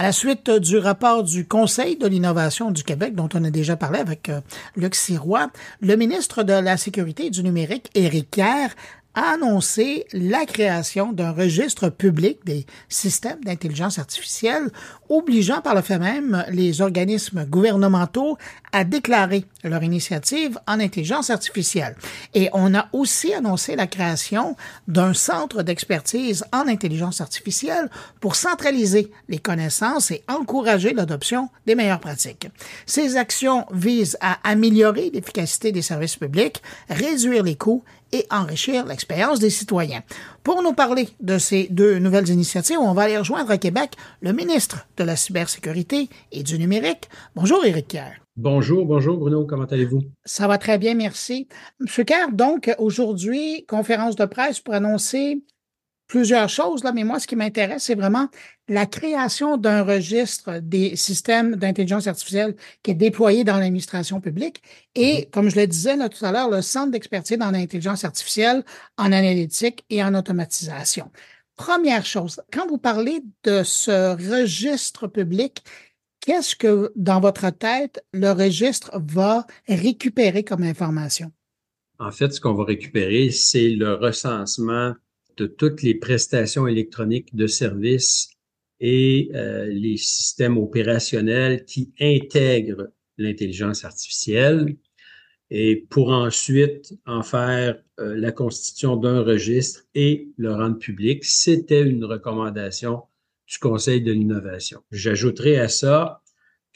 À la suite du rapport du Conseil de l'innovation du Québec, dont on a déjà parlé avec euh, Luc Sirois, le ministre de la Sécurité et du numérique, Éric Kerr, a annoncé la création d'un registre public des systèmes d'intelligence artificielle, obligeant par le fait même les organismes gouvernementaux à déclarer leur initiative en intelligence artificielle. Et on a aussi annoncé la création d'un centre d'expertise en intelligence artificielle pour centraliser les connaissances et encourager l'adoption des meilleures pratiques. Ces actions visent à améliorer l'efficacité des services publics, réduire les coûts et enrichir l'expérience des citoyens. Pour nous parler de ces deux nouvelles initiatives, on va aller rejoindre à Québec le ministre de la Cybersécurité et du Numérique. Bonjour, Éric Kerr. Bonjour, bonjour Bruno, comment allez-vous? Ça va très bien, merci. Monsieur Kerr, donc aujourd'hui, conférence de presse pour annoncer plusieurs choses, là, mais moi, ce qui m'intéresse, c'est vraiment la création d'un registre des systèmes d'intelligence artificielle qui est déployé dans l'administration publique et, mm-hmm. comme je le disais là, tout à l'heure, le centre d'expertise dans l'intelligence artificielle en analytique et en automatisation. Première chose, quand vous parlez de ce registre public, qu'est-ce que, dans votre tête, le registre va récupérer comme information? En fait, ce qu'on va récupérer, c'est le recensement de toutes les prestations électroniques de services et euh, les systèmes opérationnels qui intègrent l'intelligence artificielle et pour ensuite en faire euh, la constitution d'un registre et le rendre public. C'était une recommandation du Conseil de l'innovation. J'ajouterai à ça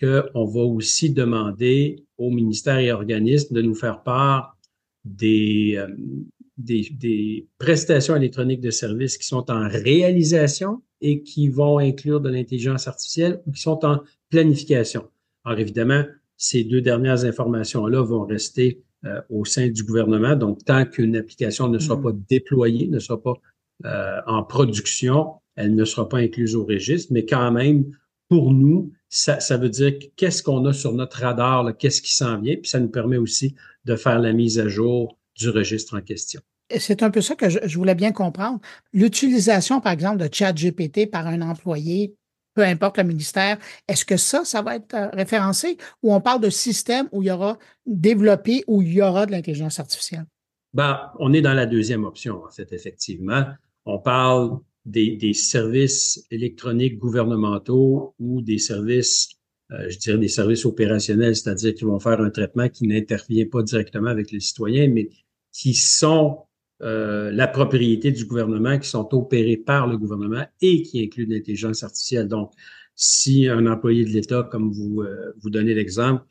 qu'on va aussi demander aux ministères et organismes de nous faire part des, euh, des, prestations électroniques de services qui sont en réalisation et qui vont inclure de l'intelligence artificielle ou qui sont en planification. Alors évidemment, ces deux dernières informations-là vont rester euh, au sein du gouvernement. Donc, tant qu'une application ne sera mm-hmm. pas déployée, ne sera pas euh, en production, elle ne sera pas incluse au registre. Mais quand même, pour nous, ça, ça veut dire qu'est-ce qu'on a sur notre radar, qu'est-ce qui s'en vient, puis ça nous permet aussi de faire la mise à jour du registre en question. C'est un peu ça que je, voulais bien comprendre. L'utilisation, par exemple, de ChatGPT par un employé, peu importe le ministère, est-ce que ça, ça va être euh, référencé ou on parle de système où il y aura développé, où il y aura de l'intelligence artificielle? Ben, on est dans la deuxième option, en fait, effectivement. On parle des, des services électroniques gouvernementaux ou des services euh, je dirais des services opérationnels, c'est-à-dire qui vont faire un traitement qui n'intervient pas directement avec les citoyens, mais qui sont euh, la propriété du gouvernement, qui sont opérés par le gouvernement et qui incluent l'intelligence artificielle. Donc, si un employé de l'État, comme vous euh, vous donnez l'exemple,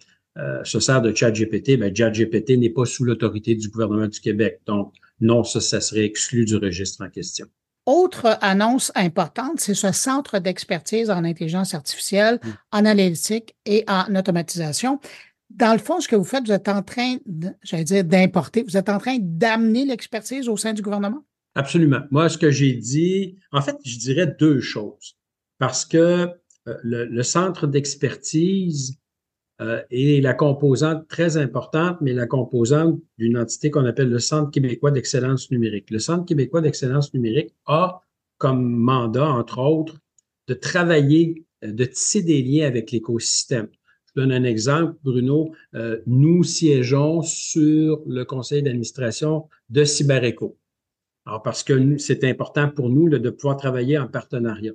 se sert de ChatGPT, ben ChatGPT n'est pas sous l'autorité du gouvernement du Québec. Donc, non, ça, ça serait exclu du registre en question. Autre annonce importante, c'est ce centre d'expertise en intelligence artificielle, mm. en analytique et en automatisation. Dans le fond, ce que vous faites, vous êtes en train, j'allais dire, d'importer, vous êtes en train d'amener l'expertise au sein du gouvernement? Absolument. Moi, ce que j'ai dit, en fait, je dirais deux choses. Parce que euh, le centre d'expertise euh, et la composante très importante, mais la composante d'une entité qu'on appelle le Centre québécois d'excellence numérique. Le Centre québécois d'excellence numérique a comme mandat, entre autres, de travailler, euh, de tisser des liens avec l'écosystème. Je donne un exemple, Bruno. Euh, nous siégeons sur le conseil d'administration de CyberEco. Alors, parce que c'est important pour nous de pouvoir travailler en partenariat.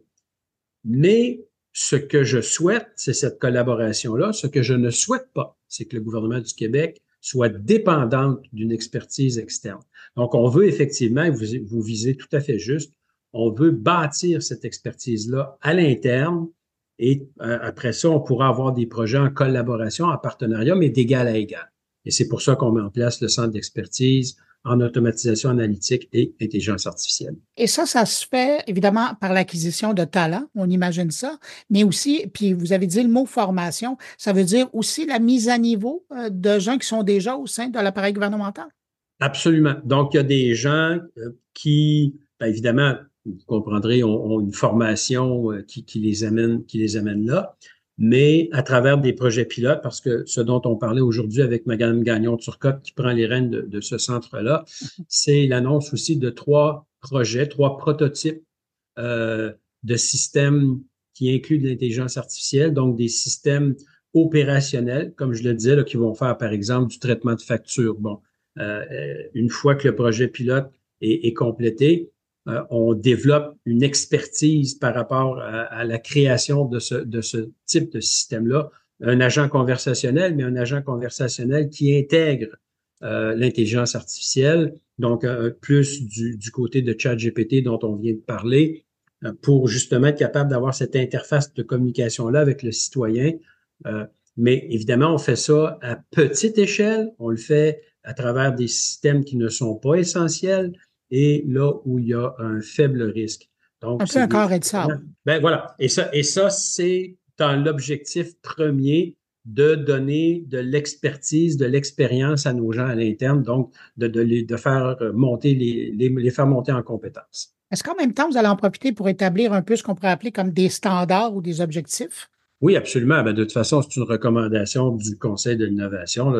Mais ce que je souhaite, c'est cette collaboration-là. Ce que je ne souhaite pas, c'est que le gouvernement du Québec soit dépendante d'une expertise externe. Donc, on veut effectivement, vous, vous visez tout à fait juste, on veut bâtir cette expertise-là à l'interne et euh, après ça, on pourra avoir des projets en collaboration, en partenariat, mais d'égal à égal. Et c'est pour ça qu'on met en place le centre d'expertise en automatisation analytique et intelligence artificielle. Et ça, ça se fait évidemment par l'acquisition de talents, on imagine ça, mais aussi, puis vous avez dit le mot formation, ça veut dire aussi la mise à niveau euh, de gens qui sont déjà au sein de l'appareil gouvernemental? Absolument. Donc, il y a des gens euh, qui, bien évidemment, vous comprendrez, ont, une formation euh, qui, qui, les amène, qui les amène là mais à travers des projets pilotes, parce que ce dont on parlait aujourd'hui avec Mme Gagnon-Turcotte qui prend les rênes de, ce centre-là, c'est l'annonce aussi de trois projets, trois prototypes euh, de systèmes qui inclut de l'intelligence artificielle, donc des systèmes opérationnels, comme je le disais, là, qui vont faire, par exemple, du traitement de factures. Bon, euh, une fois que le projet pilote est, est complété, euh, on développe une expertise par rapport à, la création de ce, type de système-là. Un agent conversationnel, mais un agent conversationnel qui intègre euh, l'intelligence artificielle, donc plus du, du, côté de ChatGPT dont on vient de parler, pour justement être capable d'avoir cette interface de communication-là avec le citoyen. mais évidemment, on fait ça à petite échelle, on le fait à travers des systèmes qui ne sont pas essentiels et là où il y a un faible risque. Donc, un peu un carré de sable. Ben voilà. Et ça, et ça c'est dans l'objectif premier de donner de l'expertise, de l'expérience à nos gens à l'interne, donc de, de, les, de faire monter les, les, les faire monter en compétences. Est-ce qu'en même temps, vous allez en profiter pour établir un peu ce qu'on pourrait appeler comme des standards ou des objectifs? Oui, absolument. Ben, de toute façon, c'est une recommandation du Conseil de l'innovation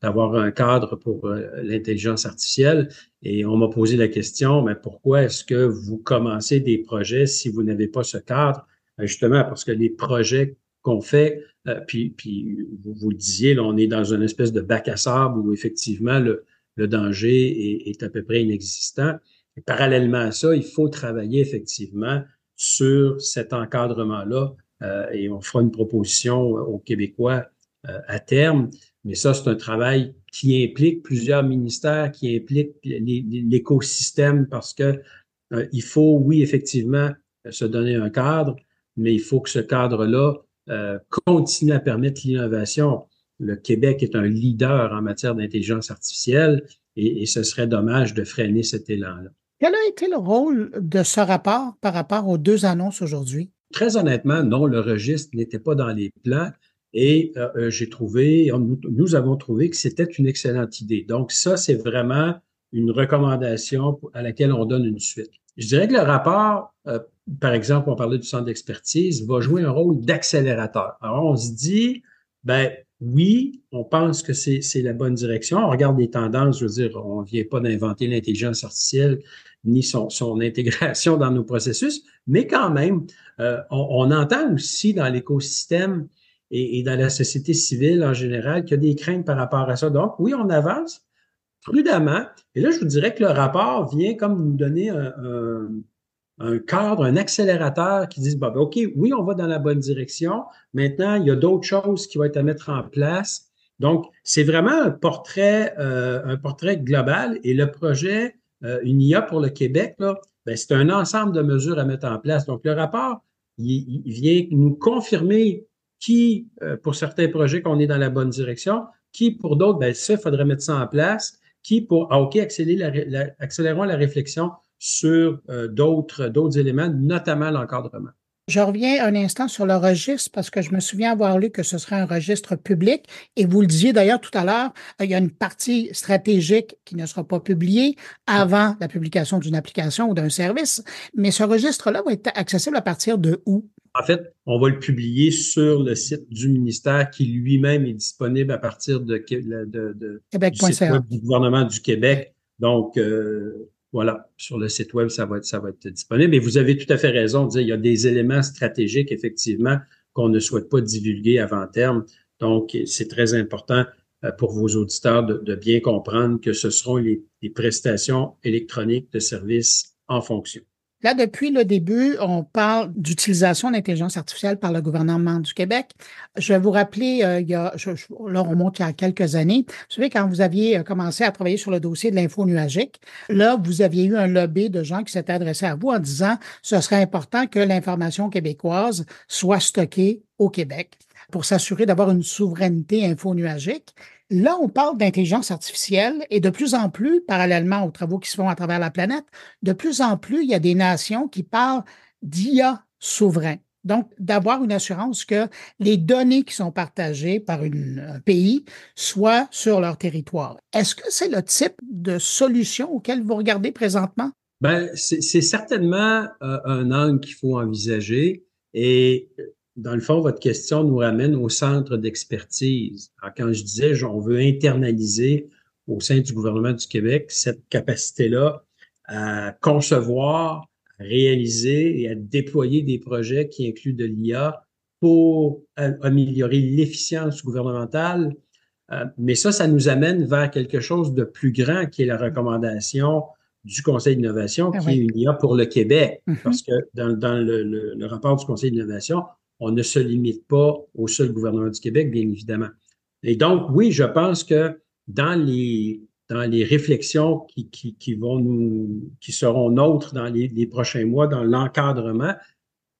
d'avoir un cadre pour euh, l'intelligence artificielle. Et on m'a posé la question, mais pourquoi est-ce que vous commencez des projets si vous n'avez pas ce cadre? Ben, justement, parce que les projets qu'on fait, euh, puis, puis vous, vous le disiez, là, on est dans une espèce de bac à sable où effectivement le, le danger est, est, à peu près inexistant. Parallèlement à ça, il faut travailler effectivement sur cet encadrement-là euh, et on fera une proposition aux Québécois à terme mais ça, c'est un travail qui implique plusieurs ministères, qui implique l'écosystème parce que euh, il faut, oui, effectivement, se donner un cadre, mais il faut que ce cadre-là euh, continue à permettre l'innovation. Le Québec est un leader en matière d'intelligence artificielle et, et, ce serait dommage de freiner cet élan-là. Quel a été le rôle de ce rapport par rapport aux deux annonces aujourd'hui? Très honnêtement, non, le registre n'était pas dans les plans. Et euh, euh, j'ai trouvé, nous, avons trouvé que c'était une excellente idée. Donc, ça, c'est vraiment une recommandation à laquelle on donne une suite. Je dirais que le rapport, euh, par exemple, on parlait du centre d'expertise, va jouer un rôle d'accélérateur. Alors, on se dit, ben oui, on pense que c'est la bonne direction. On regarde les tendances, je veux dire, on ne vient pas d'inventer l'intelligence artificielle ni son, son, intégration dans nos processus, mais quand même, on, on entend aussi dans l'écosystème et, dans la société civile en général qu'il y a des craintes par rapport à ça. Donc, oui, on avance prudemment. Et là, je vous dirais que le rapport vient comme nous donner un, cadre, un accélérateur qui dit, bon, ben, OK, oui, on va dans la bonne direction. Maintenant, il y a d'autres choses qui vont être à mettre en place. Donc, c'est vraiment un portrait, euh, un portrait global. Et le projet euh, Une IA pour le Québec, ben, c'est un ensemble de mesures à mettre en place. Donc, le rapport, il vient nous confirmer qui, euh, pour certains projets, qu'on est dans la bonne direction, qui, pour d'autres, ben, ça, il faudrait mettre ça en place, qui, pour, ah, OK, la, accélérons la réflexion sur euh, d'autres, d'autres éléments, notamment l'encadrement. Je reviens un instant sur le registre parce que je me souviens avoir lu que ce serait un registre public et vous le disiez d'ailleurs tout à l'heure, il y a une partie stratégique qui ne sera pas publiée avant la publication d'une application ou d'un service, mais ce registre-là va être accessible à partir de où? En fait, on va le publier sur le site du ministère qui lui-même est disponible à partir de, de, de du, gouvernement du Québec. Donc, euh, voilà, sur le site web, ça va être, ça va être disponible. Et vous avez tout à fait raison de dire, il y a des éléments stratégiques, effectivement, qu'on ne souhaite pas divulguer avant terme. Donc, c'est très important euh, pour vos auditeurs de, de, bien comprendre que ce seront les, les prestations électroniques de services en fonction. Là, depuis le début, on parle d'utilisation d'intelligence artificielle par le gouvernement du Québec. Je vais vous rappeler, euh, il y a, là, on remonte il y a quelques années. Vous savez, quand vous aviez euh, commencé à travailler sur le dossier de l'info nuagique, là, vous aviez eu un lobby de gens qui s'étaient adressés à vous en disant ce serait important que l'information québécoise soit stockée au Québec pour s'assurer d'avoir une souveraineté info-nuagique. Là, on parle d'intelligence artificielle et de plus en plus, parallèlement aux travaux qui se font à travers la planète, de plus en plus, il y a des nations qui parlent d'IA souverain. Donc, d'avoir une assurance que les données qui sont partagées par un pays soient sur leur territoire. Est-ce que c'est le type de solution auquel vous regardez présentement? Ben, c'est certainement euh, un angle qu'il faut envisager. Et dans le fond, votre question nous ramène au centre d'expertise. Quand je disais, on veut internaliser au sein du gouvernement du Québec cette capacité-là à concevoir, à réaliser et à déployer des projets qui incluent de l'IA pour améliorer l'efficience gouvernementale. Euh, mais ça, ça nous amène vers quelque chose de plus grand qui est la recommandation du Conseil d'innovation, ah qui est une IA pour le Québec. Mm-hmm. Parce que dans, dans le, le, rapport du Conseil d'innovation, on ne se limite pas au seul gouvernement du Québec, bien évidemment. Et donc, oui, je pense que dans les, dans les réflexions qui, qui, qui vont nous, qui seront nôtres dans les, les prochains mois, dans l'encadrement,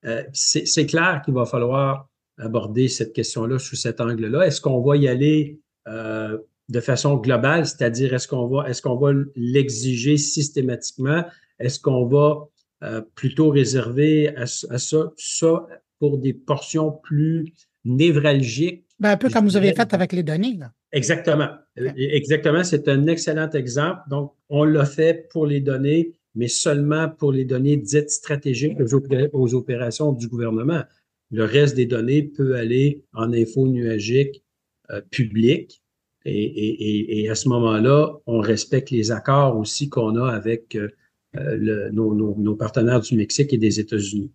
euh, c'est clair qu'il va falloir aborder cette question-là sous cet angle-là. Est-ce qu'on va y aller euh, de façon globale, c'est-à-dire est-ce qu'on va, est-ce qu'on va l'exiger systématiquement? Est-ce qu'on va euh, plutôt réserver à, à, ça, ça pour des portions plus névralgiques? Ben, un peu comme vous avez fait avec les données. Là. Exactement. Exactement. C'est un excellent exemple. Donc, on l'a fait pour les données, mais seulement pour les données dites stratégiques aux opérations du gouvernement. Le reste des données peut aller en info nuagique euh, public. Et, et, et, à ce moment-là, on respecte les accords aussi qu'on a avec euh, le, nos, nos, nos, partenaires du Mexique et des États-Unis.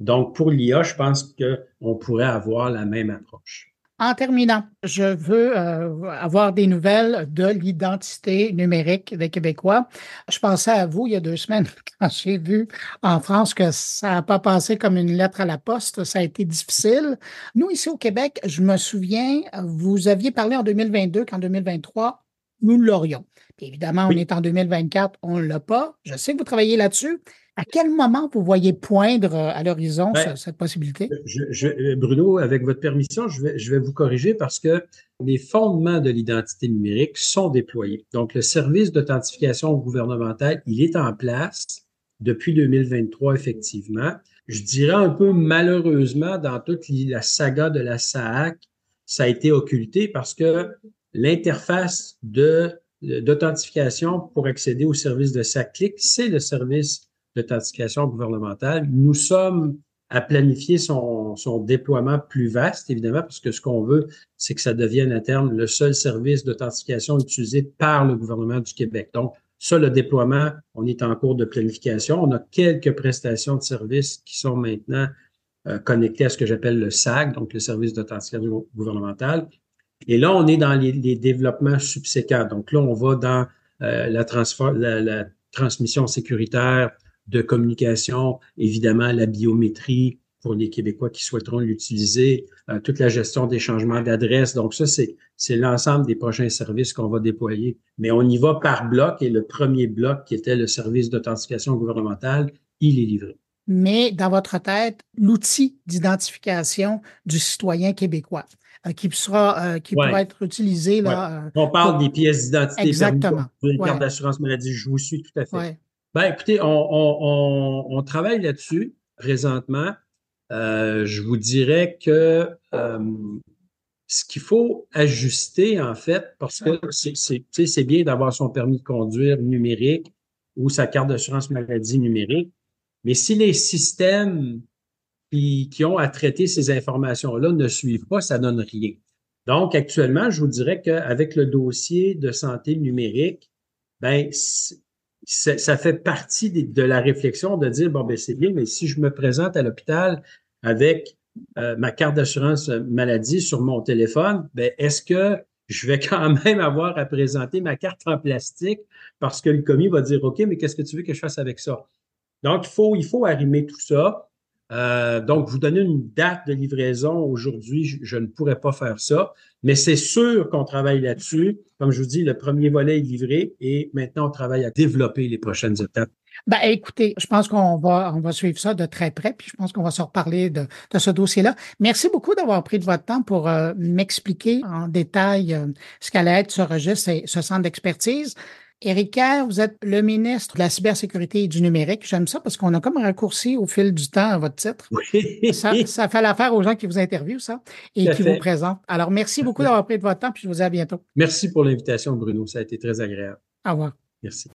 Donc, pour l'IA, je pense qu'on pourrait avoir la même approche. En terminant, je veux euh, avoir des nouvelles de l'identité numérique des Québécois. Je pensais à vous il y a deux semaines quand j'ai vu en France que ça n'a pas passé comme une lettre à la poste. Ça a été difficile. Nous, ici au Québec, je me souviens, vous aviez parlé en 2022 qu'en 2023, nous l'aurions. évidemment, on est en 2024, on ne l'a pas. Je sais que vous travaillez là-dessus. À quel moment vous voyez poindre euh, à l'horizon ben, cette possibilité? Je, Bruno, avec votre permission, je vais, je vais vous corriger parce que les fondements de l'identité numérique sont déployés. Donc, le service d'authentification gouvernementale, il est en place depuis 2023, effectivement. Je dirais un peu malheureusement, dans toute la saga de la SAAC, ça a été occulté parce que l'interface de d'authentification pour accéder au service de SACLIC, c'est le service d'authentification gouvernementale. Nous sommes à planifier son, déploiement plus vaste, évidemment, parce que ce qu'on veut, c'est que ça devienne à terme le seul service d'authentification utilisé par le gouvernement du Québec. Donc, ça, le déploiement, on est en cours de planification. On a quelques prestations de services qui sont maintenant euh, connectées à ce que j'appelle le SAG, donc le service d'authentification gouvernementale. Et là, on est dans les, développements subséquents. Donc là, on va dans euh, la transmission sécuritaire, de communication, évidemment la biométrie pour les Québécois qui souhaiteront l'utiliser, euh, toute la gestion des changements d'adresse. Donc ça, c'est, c'est l'ensemble des prochains services qu'on va déployer. Mais on y va par bloc et le premier bloc qui était le service d'authentification gouvernementale, il est livré. Mais dans votre tête, l'outil d'identification du citoyen québécois euh, qui sera euh, qui pourra être utilisé là. on parle des pièces d'identité. Exactement. Des cartes d'assurance maladie. Je vous suis tout à fait. Ben, écoutez, on, on, on, travaille là-dessus présentement. Euh, je vous dirais que euh, ce qu'il faut ajuster, en fait, parce que c'est bien d'avoir son permis de conduire numérique ou sa carte d'assurance maladie numérique, mais si les systèmes qui, qui ont à traiter ces informations-là ne suivent pas, ça donne rien. Donc, actuellement, je vous dirais qu'avec le dossier de santé numérique, ben, ça, fait partie de, la réflexion de dire, bon, ben c'est bien, mais si je me présente à l'hôpital avec euh, ma carte d'assurance maladie sur mon téléphone, ben est-ce que je vais quand même avoir à présenter ma carte en plastique parce que le commis va dire, OK, mais qu'est-ce que tu veux que je fasse avec ça? Donc, il faut, il faut arrimer tout ça. Euh, donc, vous donner une date de livraison aujourd'hui, je, ne pourrais pas faire ça, mais c'est sûr qu'on travaille là-dessus. Comme je vous dis, le premier volet est livré et maintenant on travaille à développer les prochaines étapes. Ben, écoutez, je pense qu'on va, on va suivre ça de très près, puis je pense qu'on va se reparler de, de ce dossier-là. Merci beaucoup d'avoir pris de votre temps pour euh, m'expliquer en détail euh, ce qu'allait être ce registre et ce centre d'expertise. Éric Kerr, vous êtes le ministre de la cybersécurité et du numérique. J'aime ça parce qu'on a comme raccourci au fil du temps à votre titre. Oui. Ça, ça fait l'affaire aux gens qui vous interviewent, ça, et qui vous présentent. Alors, merci beaucoup d'avoir pris de votre temps, puis je vous dis à bientôt. Merci pour l'invitation, Bruno. Ça a été très agréable. Au revoir. Merci.